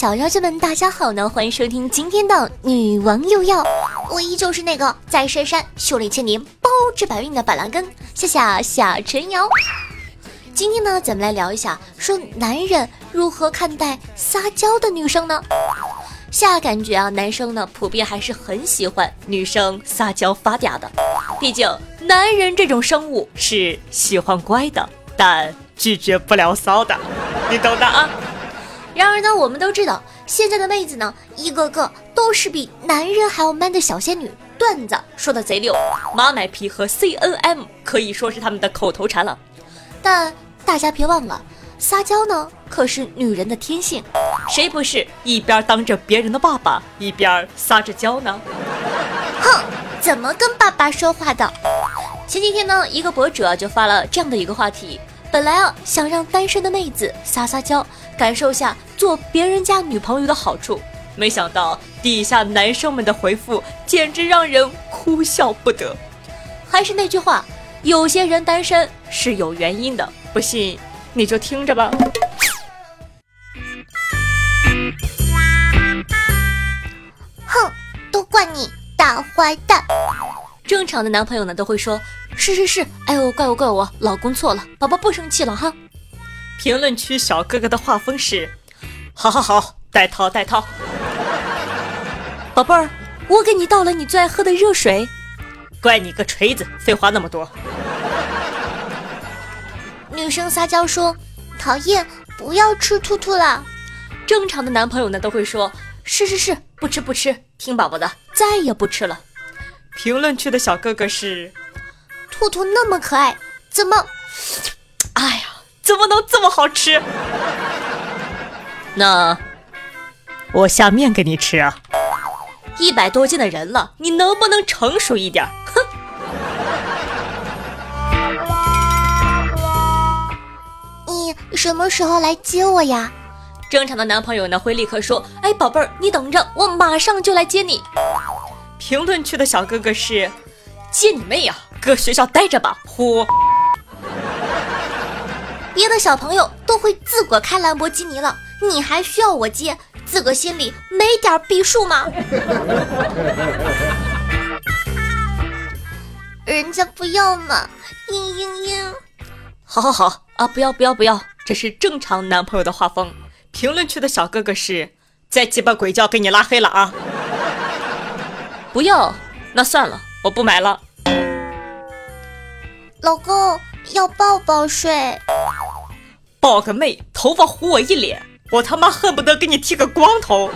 小妖精们，大家好呢！欢迎收听今天的女王又要，我依旧是那个在深山修炼千年、包治百病的板蓝根，谢谢夏晨瑶。今天呢，咱们来聊一下，说男人如何看待撒娇的女生呢？夏感觉啊，男生呢普遍还是很喜欢女生撒娇发嗲的，毕竟男人这种生物是喜欢乖的，但拒绝不了骚的，你懂的啊。然而呢，我们都知道，现在的妹子呢，一个个都是比男人还要 man 的小仙女，段子说的贼溜，妈买皮和 C N M 可以说是他们的口头禅了。但大家别忘了，撒娇呢可是女人的天性，谁不是一边当着别人的爸爸，一边撒着娇呢？哼，怎么跟爸爸说话的？前几天呢，一个博主啊就发了这样的一个话题。本来啊，想让单身的妹子撒撒娇，感受下做别人家女朋友的好处，没想到底下男生们的回复简直让人哭笑不得。还是那句话，有些人单身是有原因的，不信你就听着吧。哼，都怪你大坏蛋！正常的男朋友呢，都会说。是是是，哎呦，怪我怪我，老公错了，宝宝不生气了哈。评论区小哥哥的画风是，好好好，带套带套。宝贝儿，我给你倒了你最爱喝的热水。怪你个锤子，废话那么多。女生撒娇说，讨厌，不要吃兔兔了。正常的男朋友呢都会说，是是是，不吃不吃，听宝宝的，再也不吃了。评论区的小哥哥是。兔兔那么可爱，怎么？哎呀，怎么能这么好吃？那我下面给你吃啊！一百多斤的人了，你能不能成熟一点？哼！你什么时候来接我呀？正常的男朋友呢会立刻说：“哎，宝贝儿，你等着，我马上就来接你。”评论区的小哥哥是：接你妹呀！搁学校待着吧，呼！别的小朋友都会自个开兰博基尼了，你还需要我接？自个心里没点逼数吗？人家不要嘛，嘤嘤嘤！好好好啊，不要不要不要，这是正常男朋友的画风。评论区的小哥哥是再鸡巴鬼叫给你拉黑了啊！不要，那算了，我不买了。老公要抱抱睡，抱个妹，头发糊我一脸，我他妈恨不得给你剃个光头。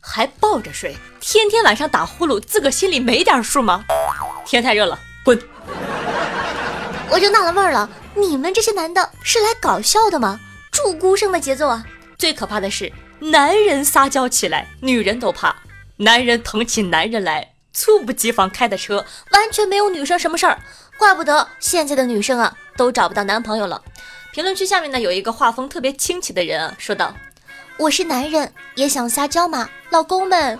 还抱着睡，天天晚上打呼噜，自个心里没点数吗？天太热了，滚！我就纳了闷了，你们这些男的是来搞笑的吗？祝孤生的节奏啊！最可怕的是，男人撒娇起来，女人都怕。男人疼起男人来，猝不及防开的车，完全没有女生什么事儿。怪不得现在的女生啊，都找不到男朋友了。评论区下面呢，有一个画风特别清奇的人啊，说道：“我是男人，也想撒娇吗，老公们？”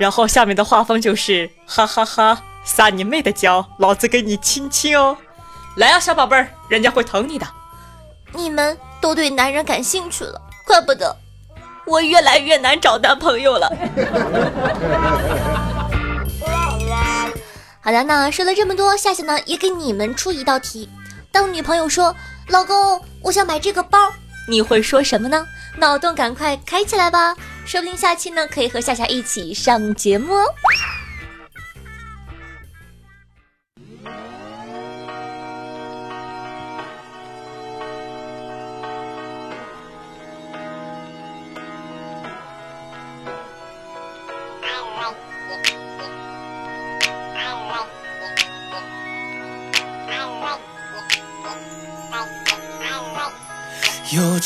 然后下面的画风就是哈哈哈，撒你妹的娇，老子给你亲亲哦！来啊，小宝贝儿，人家会疼你的。你们都对男人感兴趣了，怪不得。我越来越难找男朋友了。好的，那说了这么多，夏夏呢也给你们出一道题：当女朋友说“老公，我想买这个包”，你会说什么呢？脑洞赶快开起来吧，说不定下期呢可以和夏夏一起上节目哦。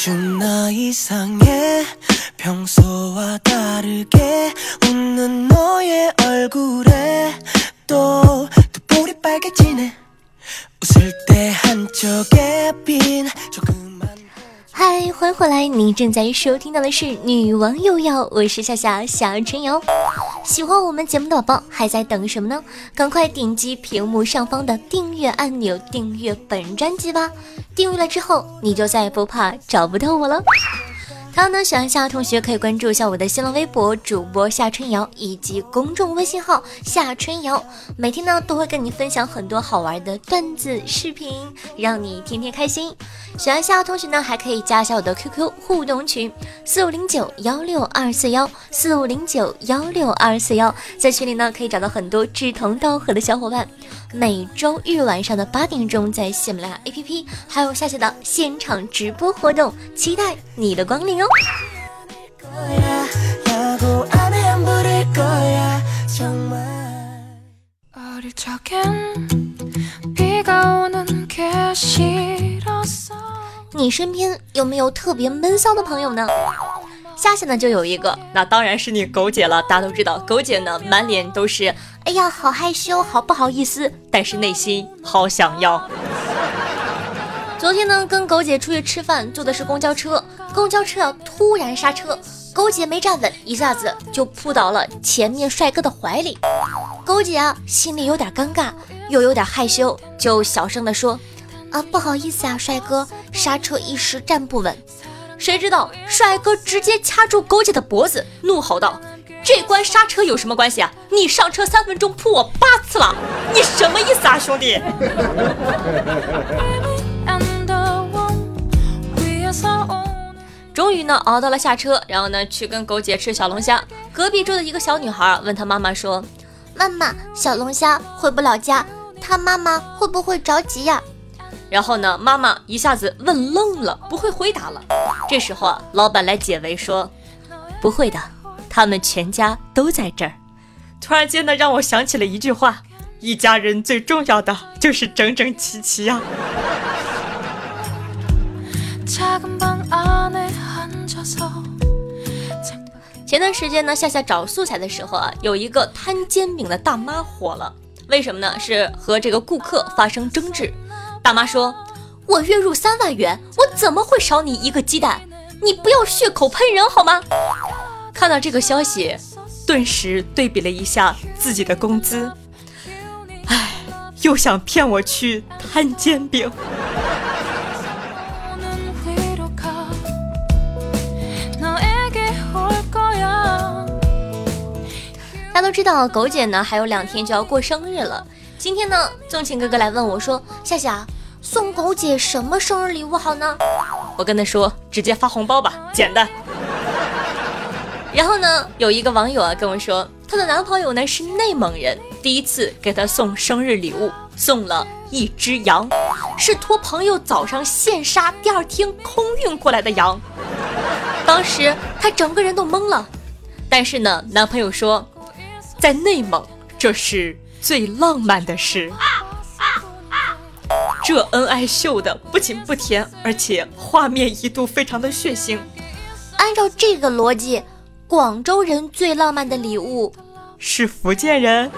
요즘 나 이상해 평소와 다르게 웃는 너의 얼굴에또또볼이 빨개지네 웃을 때 한쪽에빈조그만 嗨，欢迎回来！你正在收听到的是《女王又要》，我是夏夏夏春瑶。喜欢我们节目的宝宝还在等什么呢？赶快点击屏幕上方的订阅按钮，订阅本专辑吧！订阅了之后，你就再也不怕找不到我了。还有呢，喜欢夏同学可以关注一下我的新浪微博主播夏春瑶以及公众微信号夏春瑶，每天呢都会跟你分享很多好玩的段子视频，让你天天开心。喜欢夏同学呢，还可以加一下我的 QQ 互动群四五零九幺六二四幺四五零九幺六二四幺，在群里呢可以找到很多志同道合的小伙伴。每周日晚上的八点钟，在喜马拉雅 APP 还有夏夏的现场直播活动，期待你的光临哦。你身边有没有特别闷骚的朋友呢？夏夏呢就有一个，那当然是你狗姐了。大家都知道，狗姐呢满脸都是。哎呀，好害羞，好不好意思，但是内心好想要。昨天呢，跟狗姐出去吃饭，坐的是公交车，公交车突然刹车，狗姐没站稳，一下子就扑倒了前面帅哥的怀里。狗姐啊，心里有点尴尬，又有点害羞，就小声的说：“啊，不好意思啊，帅哥，刹车一时站不稳。”谁知道帅哥直接掐住狗姐的脖子，怒吼道。这关刹车有什么关系啊？你上车三分钟扑我八次了，你什么意思啊，兄弟？终于呢熬到了下车，然后呢去跟狗姐吃小龙虾。隔壁桌的一个小女孩问她妈妈说：“妈妈，小龙虾回不了家，她妈妈会不会着急呀？”然后呢妈妈一下子问愣了，不会回答了。这时候啊，老板来解围说：“不会的。”他们全家都在这儿，突然间呢，让我想起了一句话：一家人最重要的就是整整齐齐呀。前段时间呢，夏夏找素材的时候啊，有一个摊煎饼的大妈火了，为什么呢？是和这个顾客发生争执。大妈说：“我月入三万元，我怎么会少你一个鸡蛋？你不要血口喷人好吗？”看到这个消息，顿时对比了一下自己的工资，唉，又想骗我去摊煎饼。大家都知道，狗姐呢还有两天就要过生日了。今天呢，纵情哥哥来问我说：“夏夏，送狗姐什么生日礼物好呢？”我跟他说：“直接发红包吧，简单。”然后呢，有一个网友啊跟我说，她的男朋友呢是内蒙人，第一次给她送生日礼物，送了一只羊，是托朋友早上现杀，第二天空运过来的羊。当时她整个人都懵了，但是呢，男朋友说，在内蒙这是最浪漫的事。这恩爱秀的不仅不甜，而且画面一度非常的血腥。按照这个逻辑。广州人最浪漫的礼物是福建人。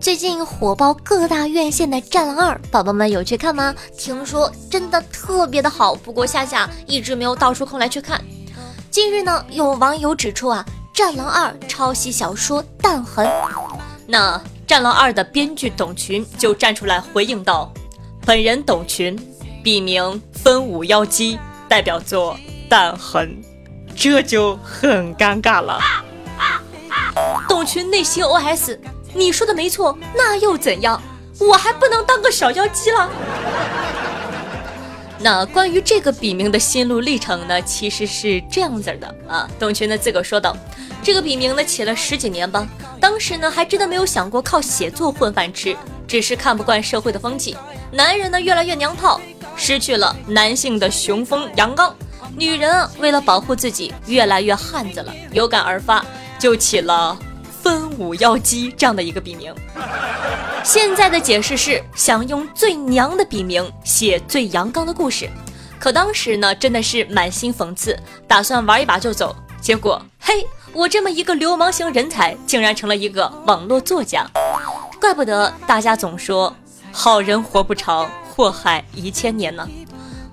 最近火爆各大院线的《战狼二》，宝宝们有去看吗？听说真的特别的好，不过夏夏一直没有倒出空来去看。近日呢，有网友指出啊，《战狼二》抄袭小说《弹痕》，那。《战狼二》的编剧董群就站出来回应道：“本人董群，笔名分五妖姬，代表作《弹痕》，这就很尴尬了。”董群内心 OS：“ 你说的没错，那又怎样？我还不能当个小妖姬了？”那关于这个笔名的心路历程呢？其实是这样子的啊。董群呢自个儿说道：“这个笔名呢起了十几年吧。”当时呢，还真的没有想过靠写作混饭吃，只是看不惯社会的风气，男人呢越来越娘炮，失去了男性的雄风阳刚，女人为了保护自己越来越汉子了，有感而发，就起了分五妖姬这样的一个笔名。现在的解释是想用最娘的笔名写最阳刚的故事，可当时呢真的是满心讽刺，打算玩一把就走，结果。嘿，我这么一个流氓型人才，竟然成了一个网络作家，怪不得大家总说好人活不长，祸害一千年呢。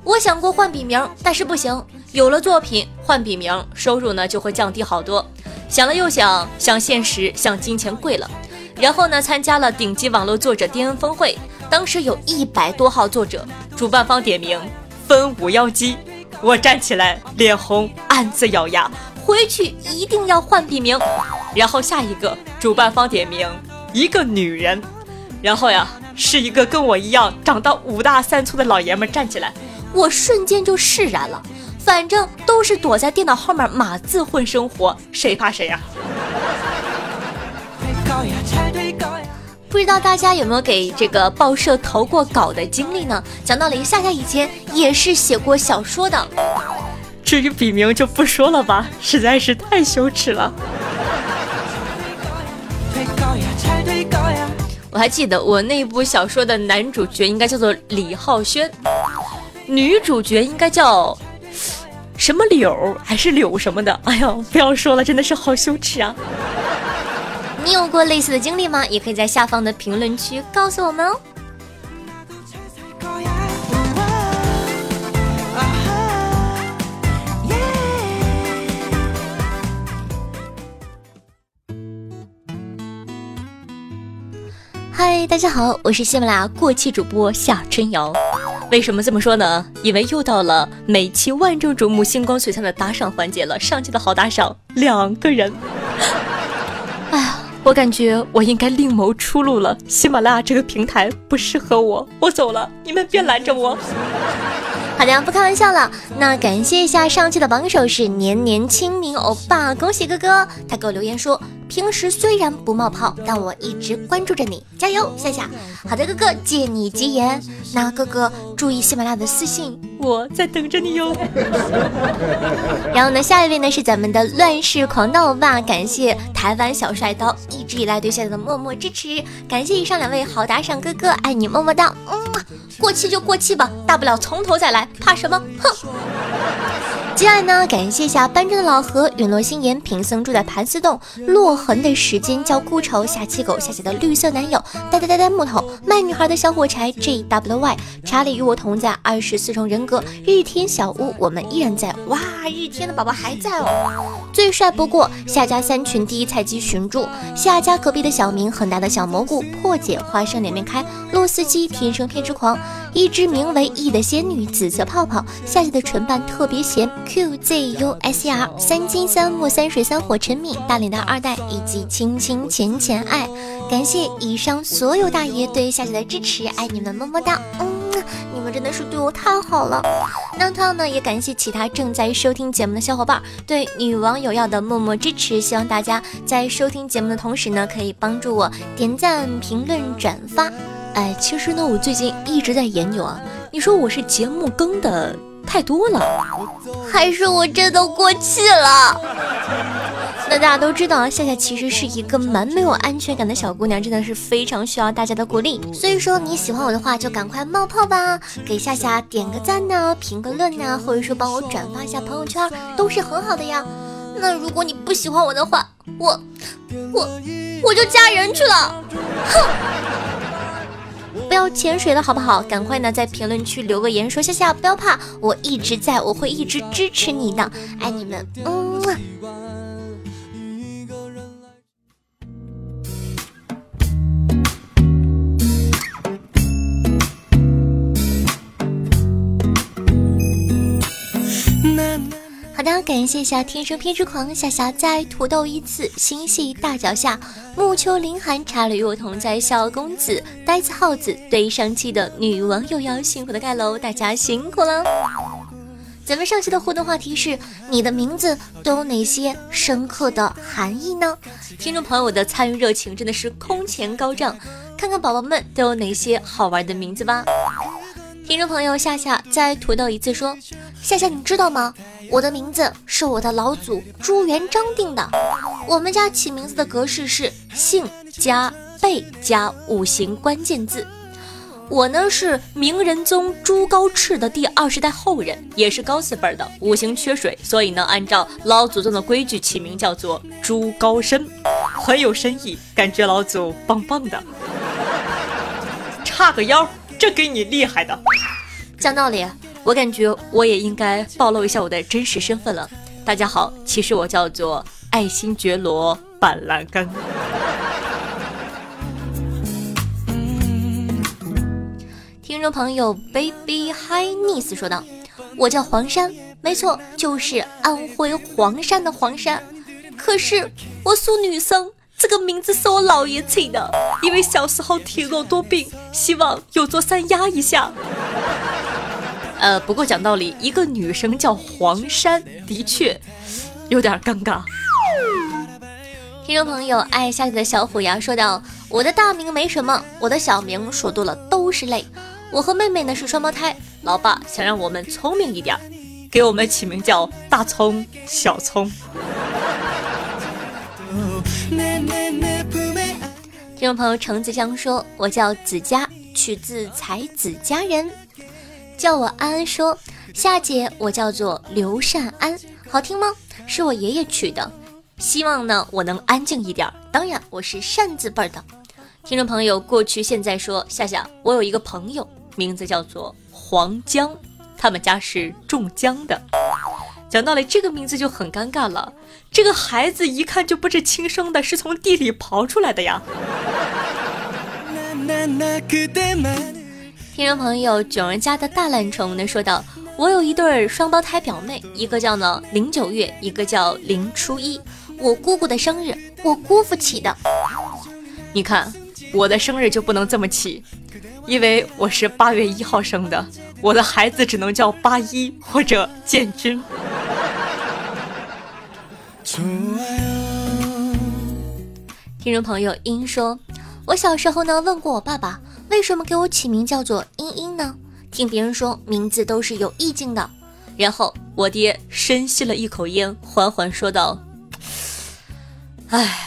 我想过换笔名，但是不行，有了作品换笔名，收入呢就会降低好多。想了又想，像现实，像金钱贵了。然后呢，参加了顶级网络作者巅峰会，当时有一百多号作者，主办方点名分五幺机，我站起来脸红，暗自咬牙，回去一定要换笔名。然后下一个主办方点名一个女人，然后呀，是一个跟我一样长到五大三粗的老爷们站起来，我瞬间就释然了，反正都是躲在电脑后面码字混生活，谁怕谁呀？不知道大家有没有给这个报社投过稿的经历呢？讲道理，夏夏以前也是写过小说的。至于笔名就不说了吧，实在是太羞耻了。我还记得我那部小说的男主角应该叫做李浩轩，女主角应该叫什么柳还是柳什么的？哎呦，不要说了，真的是好羞耻啊！你有过类似的经历吗？也可以在下方的评论区告诉我们哦。嗨，大家好，我是喜马拉雅过气主播夏春瑶。为什么这么说呢？因为又到了每期万众瞩目、星光璀璨的打赏环节了。上期的好打赏两个人。哎呀。我感觉我应该另谋出路了，喜马拉雅这个平台不适合我，我走了，你们别拦着我。好的，不开玩笑了。那感谢一下上期的榜首是年年清明欧巴，恭喜哥哥！他给我留言说，平时虽然不冒泡，但我一直关注着你，加油，夏夏。好的，哥哥，借你吉言。那哥哥注意喜马拉雅的私信，我在等着你哟。然后呢，下一位呢是咱们的乱世狂刀欧巴，感谢台湾小帅刀一直以来对夏夏的默默支持，感谢以上两位好打赏哥哥，爱你么么哒。嗯，过气就过气吧，大不了从头再来。怕什么？哼！接下来呢，感谢一下搬砖的老何、陨落心言、贫僧住在盘丝洞、落痕的时间叫孤愁、下七狗、下期的绿色男友、呆呆呆呆木头、卖女孩的小火柴、J W Y、查理与我同在、二十四重人格、日天小屋，我们依然在。哇，日天的宝宝还在哦！最帅不过夏家三群第一菜鸡寻住，夏家隔壁的小明、很大的小蘑菇、破解花生两面开、洛斯基天生偏执狂、一只名为 E 的仙女、紫色泡泡、夏夏的唇瓣特别咸。Q Z U S E R 三金三木三水三火陈敏大脸蛋二代以及亲亲浅浅爱，感谢以上所有大爷对夏夏的支持，爱你们么么哒！嗯，你们真的是对我太好了。那同样呢，也感谢其他正在收听节目的小伙伴对女网友要的默默支持，希望大家在收听节目的同时呢，可以帮助我点赞、评论、转发。哎，其实呢，我最近一直在研究啊，你说我是节目更的。太多了，还是我真的过气了？那大家都知道，夏夏其实是一个蛮没有安全感的小姑娘，真的是非常需要大家的鼓励。所以说你喜欢我的话，就赶快冒泡吧，给夏夏点个赞呢，评个论呢，或者说帮我转发一下朋友圈，都是很好的呀。那如果你不喜欢我的话，我我我就嫁人去了，哼。不要潜水了，好不好？赶快呢，在评论区留个言，说夏夏不要怕，我一直在，我会一直支持你的，爱你们，嗯。感谢一下天生偏执狂夏夏在土豆一次心系大脚下木秋林寒茶里与我同在小公子呆子耗子对上期的女网友要辛苦的盖楼，大家辛苦了。咱们上期的互动话题是你的名字都有哪些深刻的含义呢？听众朋友的参与热情真的是空前高涨，看看宝宝们都有哪些好玩的名字吧。听众朋友夏夏在土豆一次说：“夏夏，你知道吗？我的名字是我的老祖朱元璋定的。我们家起名字的格式是姓加辈加五行关键字。我呢是明仁宗朱高炽的第二十代后人，也是高字辈的，五行缺水，所以呢按照老祖宗的规矩起名叫做朱高深，很有深意，感觉老祖棒棒的。差个腰，这给你厉害的。讲道理，我感觉我也应该暴露一下我的真实身份了。大家好，其实我叫做爱新觉罗板蓝根。听众朋友，baby hi nice 说道：“我叫黄山，没错，就是安徽黄山的黄山。可是我属女生，这个名字是我姥爷起的，因为小时候体弱多病，希望有座山压一下。呃，不过讲道理，一个女生叫黄山，的确有点尴尬。”听众朋友，爱下雨的小虎牙说道：“我的大名没什么，我的小名说多了都是泪。”我和妹妹呢是双胞胎，老爸想让我们聪明一点，给我们起名叫大葱、小葱。听众朋友程子香说：“我叫子佳，取自才子佳人，叫我安安。”说夏姐，我叫做刘善安，好听吗？是我爷爷取的，希望呢我能安静一点。当然，我是善字辈的。听众朋友，过去现在说夏夏，我有一个朋友。名字叫做黄江，他们家是种姜的。讲道理，这个名字就很尴尬了。这个孩子一看就不是亲生的，是从地里刨出来的呀。听众朋友，囧人家的大懒虫呢说道：“我有一对双胞胎表妹，一个叫呢零九月，一个叫零初一。我姑姑的生日，我姑父起的。你看，我的生日就不能这么起。”因为我是八月一号生的，我的孩子只能叫八一或者建军。听众朋友英说，我小时候呢问过我爸爸，为什么给我起名叫做英英呢？听别人说名字都是有意境的。然后我爹深吸了一口烟，缓缓说道：“唉，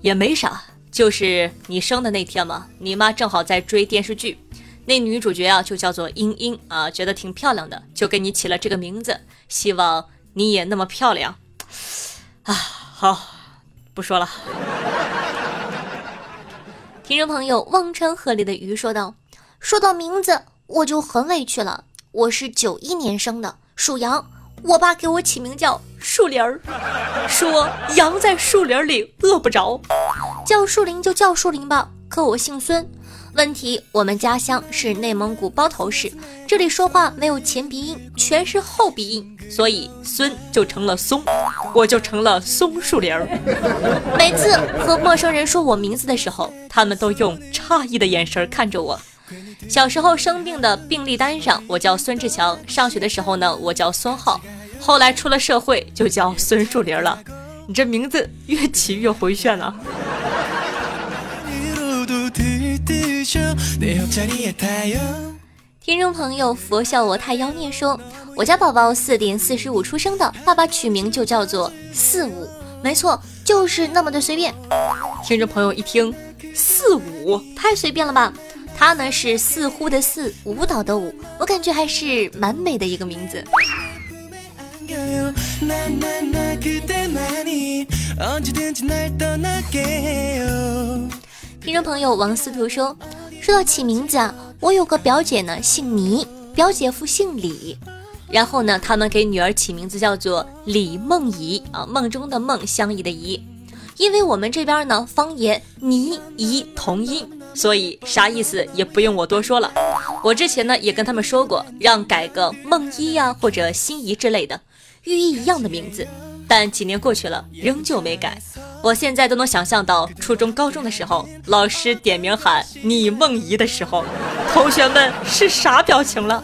也没啥。”就是你生的那天嘛，你妈正好在追电视剧，那女主角啊就叫做英英啊，觉得挺漂亮的，就给你起了这个名字，希望你也那么漂亮。啊，好，不说了。听众朋友，忘川河里的鱼说道：“说到名字，我就很委屈了。我是九一年生的，属羊，我爸给我起名叫树林儿，说羊在树林里饿不着。”叫树林就叫树林吧，可我姓孙。问题我们家乡是内蒙古包头市，这里说话没有前鼻音，全是后鼻音，所以孙就成了松，我就成了松树林儿。每次和陌生人说我名字的时候，他们都用诧异的眼神看着我。小时候生病的病历单上我叫孙志强，上学的时候呢我叫孙浩，后来出了社会就叫孙树林了。你这名字越起越回旋了。听众朋友，佛笑我太妖孽说，我家宝宝四点四十五出生的，爸爸取名就叫做四五，没错，就是那么的随便。听众朋友一听，四五太随便了吧？他呢是似乎的似，舞蹈的舞，我感觉还是蛮美的一个名字。听众朋友王思图说：“说到起名字啊，我有个表姐呢，姓倪，表姐夫姓李，然后呢，他们给女儿起名字叫做李梦怡啊，梦中的梦，相宜的宜。因为我们这边呢，方言倪怡同音，所以啥意思也不用我多说了。我之前呢也跟他们说过，让改个梦一呀或者心怡之类的，寓意一样的名字。但几年过去了，仍旧没改。”我现在都能想象到初中、高中的时候，老师点名喊你梦怡的时候，同学们是啥表情了？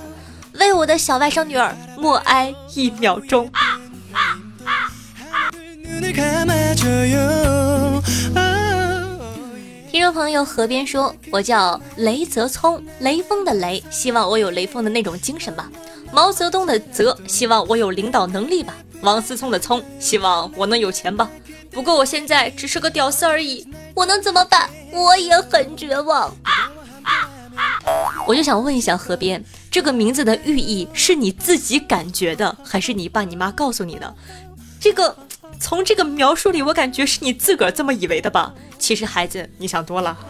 为我的小外甥女儿默哀一秒钟。听众朋友河边说：“我叫雷泽聪，雷锋的雷，希望我有雷锋的那种精神吧。毛泽东的泽，希望我有领导能力吧。王思聪的聪，希望我能有钱吧。”不过我现在只是个屌丝而已，我能怎么办？我也很绝望。我就想问一下河边，这个名字的寓意是你自己感觉的，还是你爸你妈告诉你的？这个从这个描述里，我感觉是你自个儿这么以为的吧？其实孩子，你想多了。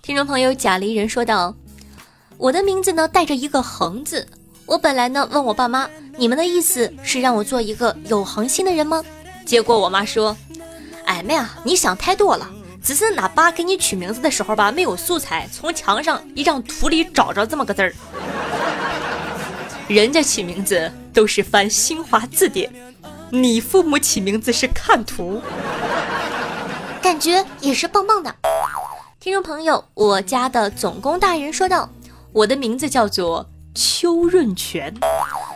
听众朋友贾离人说道：“我的名字呢带着一个横字，我本来呢问我爸妈，你们的意思是让我做一个有恒心的人吗？结果我妈说。”哎妹啊，你想太多了。只是俺爸给你取名字的时候吧，没有素材，从墙上一张图里找着这么个字儿。人家起名字都是翻新华字典，你父母起名字是看图，感觉也是棒棒的。听众朋友，我家的总工大人说道：“我的名字叫做邱润泉。”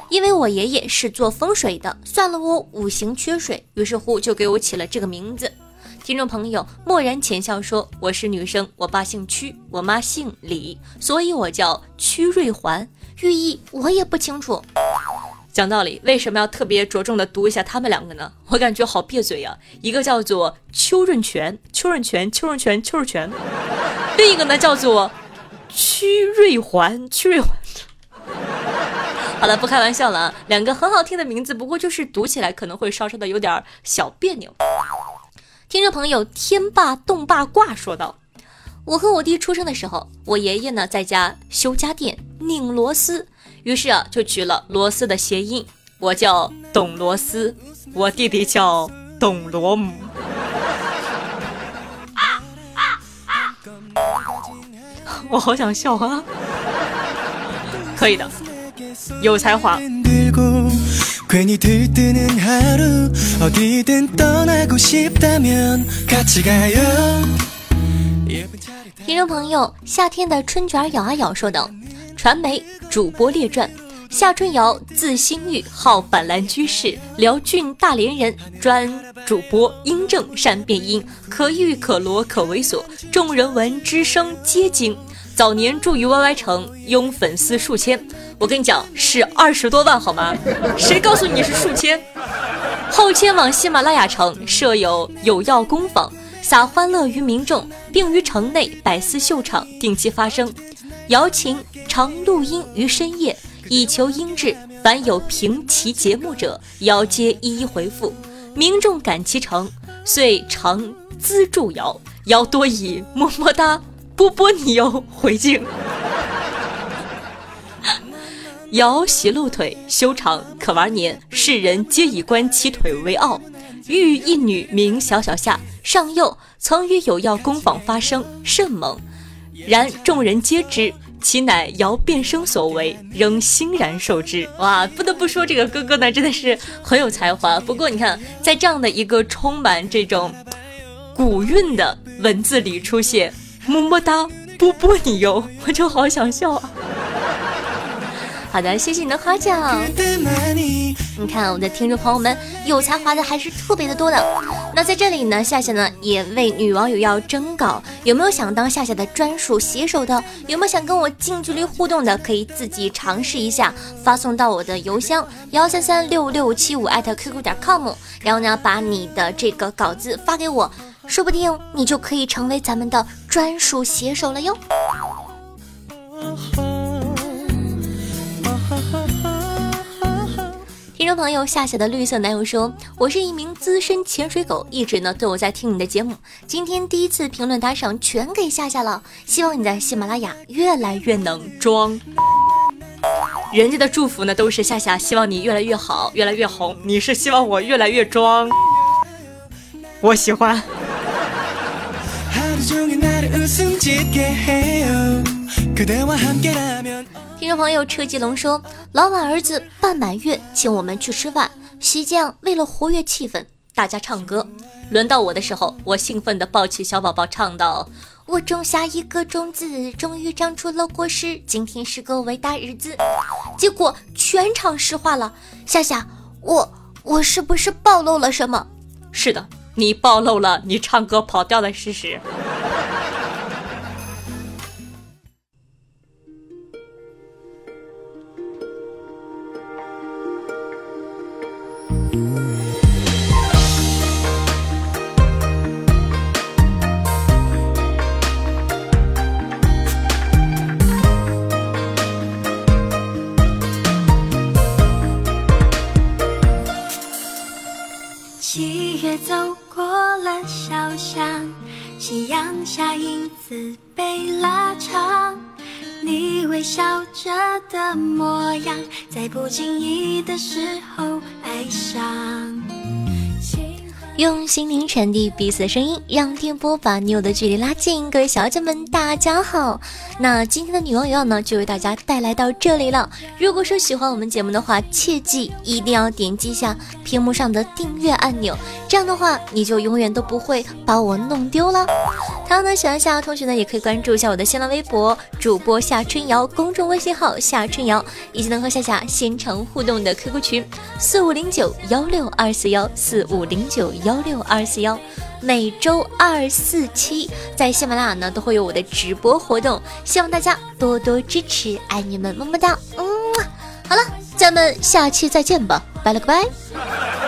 因为我爷爷是做风水的，算了我五行缺水，于是乎就给我起了这个名字。听众朋友默然浅笑说：“我是女生，我爸姓屈，我妈姓李，所以我叫屈瑞环。寓意我也不清楚。讲道理，为什么要特别着重的读一下他们两个呢？我感觉好别嘴呀。一个叫做邱润泉，邱润泉，邱润泉，邱润泉；另一个呢叫做屈瑞环，屈瑞环。”好了，不开玩笑了啊，两个很好听的名字，不过就是读起来可能会稍稍的有点小别扭。听众朋友，天霸动霸卦说道：“我和我弟出生的时候，我爷爷呢在家修家电拧螺丝，于是啊就取了螺丝的谐音，我叫董螺丝，我弟弟叫董螺母。”我好想笑啊！可以的。有才华。听众朋友，夏天的春卷咬啊咬说道：传媒主播列传，夏春瑶，字新玉，号板蓝居士，辽郡大连人，专主播，音正，善变音，可玉可罗可猥琐，众人闻之声皆惊。早年住于 YY 城，拥粉丝数千。我跟你讲，是二十多万，好吗？谁告诉你是数千？后迁往喜马拉雅城，设有有药工坊，撒欢乐于民众，并于城内百思秀场定期发声，瑶琴常录音于深夜，以求音质。凡有评其节目者，瑶皆一一回复。民众感其诚，遂常资助瑶，瑶多以么么哒。波波你又，回敬。摇席露腿，修长可玩年，世人皆以观其腿为傲。遇一女名小小夏，上幼曾与有药工坊发生，甚猛。然众人皆知其乃姚变声所为，仍欣然受之。哇，不得不说这个哥哥呢，真的是很有才华。不过你看，在这样的一个充满这种古韵的文字里出现。么么哒，波波你哟，我就好想笑啊！好的，谢谢你的夸奖。你看，我们的听众朋友们有才华的还是特别的多的。那在这里呢，夏夏呢也为女网友要征稿，有没有想当夏夏的专属写手的？有没有想跟我近距离互动的？可以自己尝试一下，发送到我的邮箱幺三三六六七五艾特 qq 点 com，然后呢，把你的这个稿子发给我。说不定你就可以成为咱们的专属写手了哟。听众朋友夏夏的绿色男友说：“我是一名资深潜水狗，一直呢都有在听你的节目。今天第一次评论打赏全给夏夏了，希望你在喜马拉雅越来越能装。人家的祝福呢都是夏夏，希望你越来越好，越来越红。你是希望我越来越装，我喜欢。”听众朋友车继龙说：“老板儿子半满月，请我们去吃饭。席间为了活跃气氛，大家唱歌。轮到我的时候，我兴奋地抱起小宝宝，唱道：我种下一个种子，终于长出了果实。今天是个伟大日子。结果全场石化了。夏夏，我我是不是暴露了什么？是的。”你暴露了你唱歌跑调的事实。心灵传递彼此的声音，让电波把你我的距离拉近。各位小姐们，大家好！那今天的女王有药呢，就为大家带来到这里了。如果说喜欢我们节目的话，切记一定要点击一下屏幕上的订阅按钮，这样的话你就永远都不会把我弄丢了。同样呢，喜欢夏同学呢，也可以关注一下我的新浪微博主播夏春瑶，公众微信号夏春瑶，以及能和夏夏现场互动的 QQ 群四五零九幺六二四幺四五零九。幺六二四哟，每周二、四、七在喜马拉雅呢都会有我的直播活动，希望大家多多支持，爱你们，么么哒，嗯，好了，咱们下期再见吧，拜了个拜。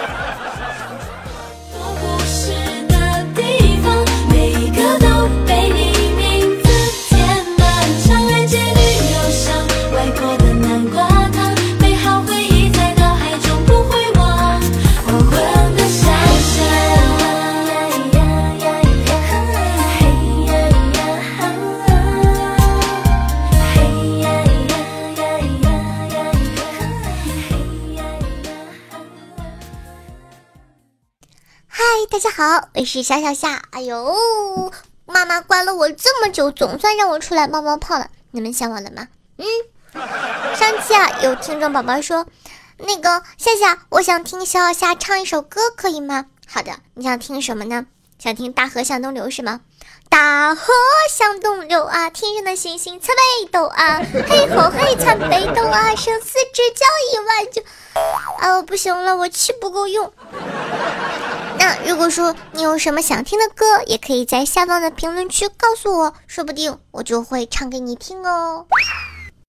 好，我是小小夏。哎呦，妈妈关了我这么久，总算让我出来冒冒泡了。你们想我了吗？嗯。上期啊，有听众宝宝说，那个夏夏，我想听小小夏唱一首歌，可以吗？好的，你想听什么呢？想听《大河向东流》是吗？大河向东流啊，天上的星星参北斗啊，嘿吼嘿参北斗啊，生死之交一万九。啊，我不行了，我气不够用。那如果说你有什么想听的歌，也可以在下方的评论区告诉我，说不定我就会唱给你听哦。